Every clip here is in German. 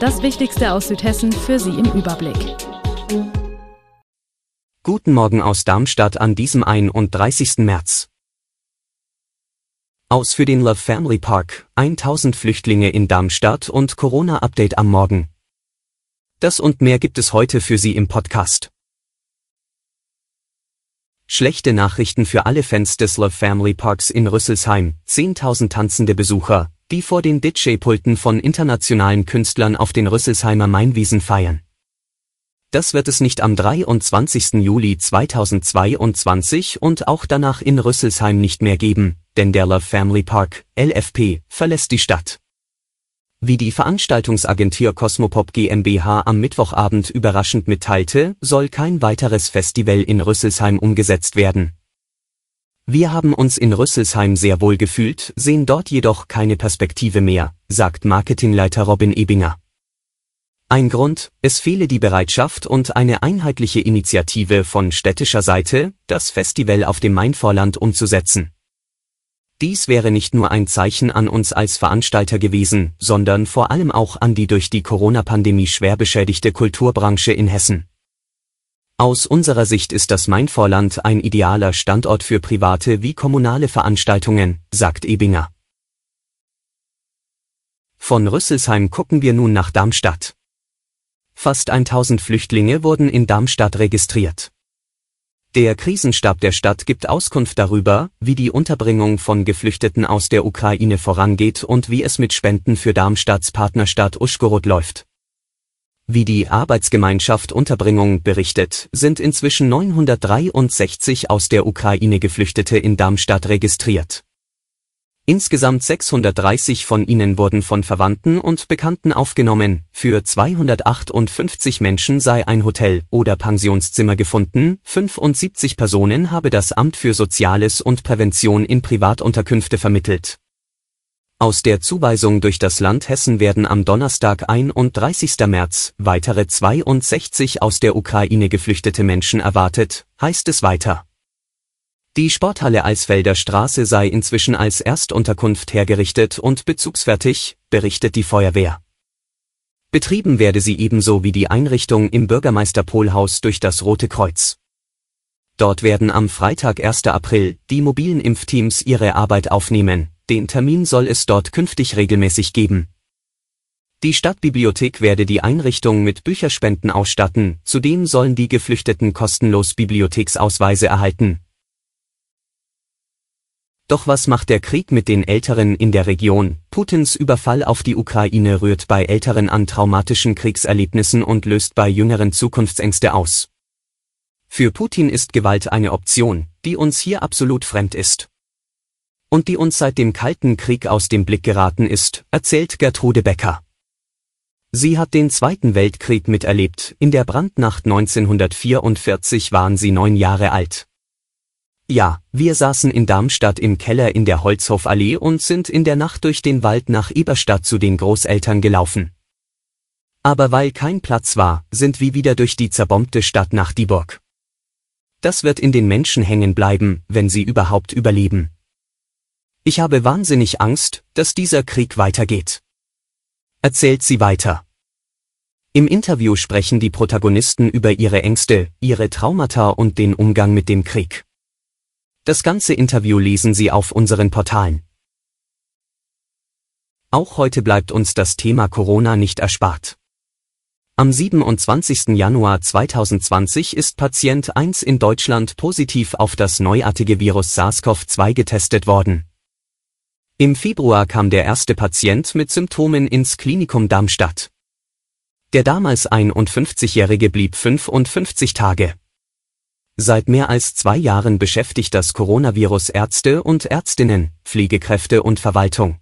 Das Wichtigste aus Südhessen für Sie im Überblick. Guten Morgen aus Darmstadt an diesem 31. März. Aus für den Love Family Park, 1000 Flüchtlinge in Darmstadt und Corona-Update am Morgen. Das und mehr gibt es heute für Sie im Podcast. Schlechte Nachrichten für alle Fans des Love Family Parks in Rüsselsheim, 10.000 tanzende Besucher, die vor den DJ-Pulten von internationalen Künstlern auf den Rüsselsheimer Mainwiesen feiern. Das wird es nicht am 23. Juli 2022 und auch danach in Rüsselsheim nicht mehr geben, denn der Love Family Park, LFP, verlässt die Stadt. Wie die Veranstaltungsagentur Cosmopop GmbH am Mittwochabend überraschend mitteilte, soll kein weiteres Festival in Rüsselsheim umgesetzt werden. Wir haben uns in Rüsselsheim sehr wohl gefühlt, sehen dort jedoch keine Perspektive mehr, sagt Marketingleiter Robin Ebinger. Ein Grund, es fehle die Bereitschaft und eine einheitliche Initiative von städtischer Seite, das Festival auf dem Mainvorland umzusetzen. Dies wäre nicht nur ein Zeichen an uns als Veranstalter gewesen, sondern vor allem auch an die durch die Corona-Pandemie schwer beschädigte Kulturbranche in Hessen. Aus unserer Sicht ist das Mainvorland ein idealer Standort für private wie kommunale Veranstaltungen, sagt Ebinger. Von Rüsselsheim gucken wir nun nach Darmstadt. Fast 1000 Flüchtlinge wurden in Darmstadt registriert. Der Krisenstab der Stadt gibt Auskunft darüber, wie die Unterbringung von Geflüchteten aus der Ukraine vorangeht und wie es mit Spenden für Darmstadts Partnerstadt Uschgorod läuft. Wie die Arbeitsgemeinschaft Unterbringung berichtet, sind inzwischen 963 aus der Ukraine Geflüchtete in Darmstadt registriert. Insgesamt 630 von ihnen wurden von Verwandten und Bekannten aufgenommen, für 258 Menschen sei ein Hotel oder Pensionszimmer gefunden, 75 Personen habe das Amt für Soziales und Prävention in Privatunterkünfte vermittelt aus der Zuweisung durch das Land Hessen werden am Donnerstag 31. März weitere 62 aus der Ukraine geflüchtete Menschen erwartet, heißt es weiter. Die Sporthalle Eisfelder Straße sei inzwischen als Erstunterkunft hergerichtet und bezugsfertig, berichtet die Feuerwehr. Betrieben werde sie ebenso wie die Einrichtung im Bürgermeister-Polhaus durch das Rote Kreuz. Dort werden am Freitag 1. April die mobilen Impfteams ihre Arbeit aufnehmen, den Termin soll es dort künftig regelmäßig geben. Die Stadtbibliothek werde die Einrichtung mit Bücherspenden ausstatten, zudem sollen die Geflüchteten kostenlos Bibliotheksausweise erhalten. Doch was macht der Krieg mit den Älteren in der Region? Putins Überfall auf die Ukraine rührt bei Älteren an traumatischen Kriegserlebnissen und löst bei Jüngeren Zukunftsängste aus. Für Putin ist Gewalt eine Option, die uns hier absolut fremd ist und die uns seit dem Kalten Krieg aus dem Blick geraten ist, erzählt Gertrude Becker. Sie hat den Zweiten Weltkrieg miterlebt, in der Brandnacht 1944 waren sie neun Jahre alt. Ja, wir saßen in Darmstadt im Keller in der Holzhofallee und sind in der Nacht durch den Wald nach Eberstadt zu den Großeltern gelaufen. Aber weil kein Platz war, sind wir wieder durch die zerbombte Stadt nach Dieburg. Das wird in den Menschen hängen bleiben, wenn sie überhaupt überleben. Ich habe wahnsinnig Angst, dass dieser Krieg weitergeht. Erzählt sie weiter. Im Interview sprechen die Protagonisten über ihre Ängste, ihre Traumata und den Umgang mit dem Krieg. Das ganze Interview lesen Sie auf unseren Portalen. Auch heute bleibt uns das Thema Corona nicht erspart. Am 27. Januar 2020 ist Patient 1 in Deutschland positiv auf das neuartige Virus SARS-CoV-2 getestet worden. Im Februar kam der erste Patient mit Symptomen ins Klinikum Darmstadt. Der damals 51-Jährige blieb 55 Tage. Seit mehr als zwei Jahren beschäftigt das Coronavirus Ärzte und Ärztinnen, Pflegekräfte und Verwaltung.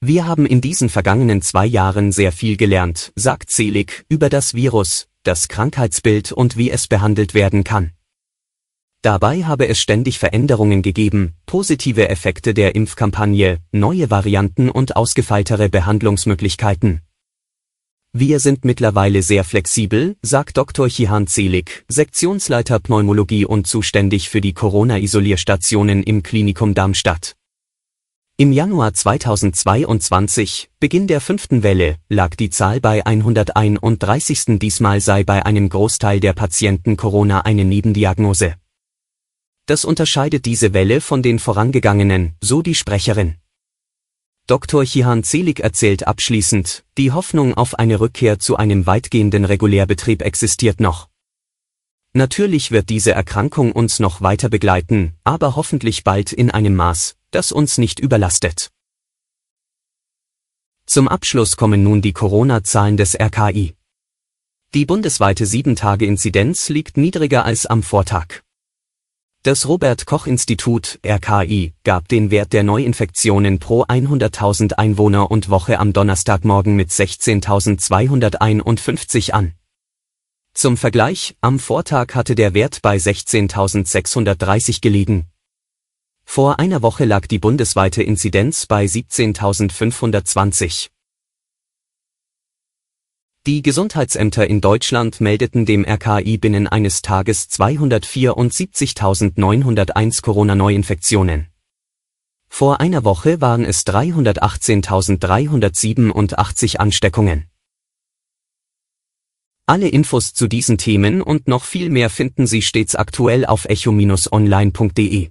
Wir haben in diesen vergangenen zwei Jahren sehr viel gelernt, sagt Selig, über das Virus, das Krankheitsbild und wie es behandelt werden kann. Dabei habe es ständig Veränderungen gegeben, positive Effekte der Impfkampagne, neue Varianten und ausgefeiltere Behandlungsmöglichkeiten. Wir sind mittlerweile sehr flexibel, sagt Dr. Chihan Zelig, Sektionsleiter Pneumologie und zuständig für die Corona-Isolierstationen im Klinikum Darmstadt. Im Januar 2022, Beginn der fünften Welle, lag die Zahl bei 131. Diesmal sei bei einem Großteil der Patienten Corona eine Nebendiagnose. Das unterscheidet diese Welle von den vorangegangenen, so die Sprecherin. Dr. Chihan Zelig erzählt abschließend, die Hoffnung auf eine Rückkehr zu einem weitgehenden Regulärbetrieb existiert noch. Natürlich wird diese Erkrankung uns noch weiter begleiten, aber hoffentlich bald in einem Maß, das uns nicht überlastet. Zum Abschluss kommen nun die Corona-Zahlen des RKI. Die bundesweite 7-Tage-Inzidenz liegt niedriger als am Vortag. Das Robert Koch Institut RKI gab den Wert der Neuinfektionen pro 100.000 Einwohner und Woche am Donnerstagmorgen mit 16.251 an. Zum Vergleich, am Vortag hatte der Wert bei 16.630 gelegen. Vor einer Woche lag die bundesweite Inzidenz bei 17.520. Die Gesundheitsämter in Deutschland meldeten dem RKI binnen eines Tages 274.901 Corona-Neuinfektionen. Vor einer Woche waren es 318.387 Ansteckungen. Alle Infos zu diesen Themen und noch viel mehr finden Sie stets aktuell auf echo-online.de.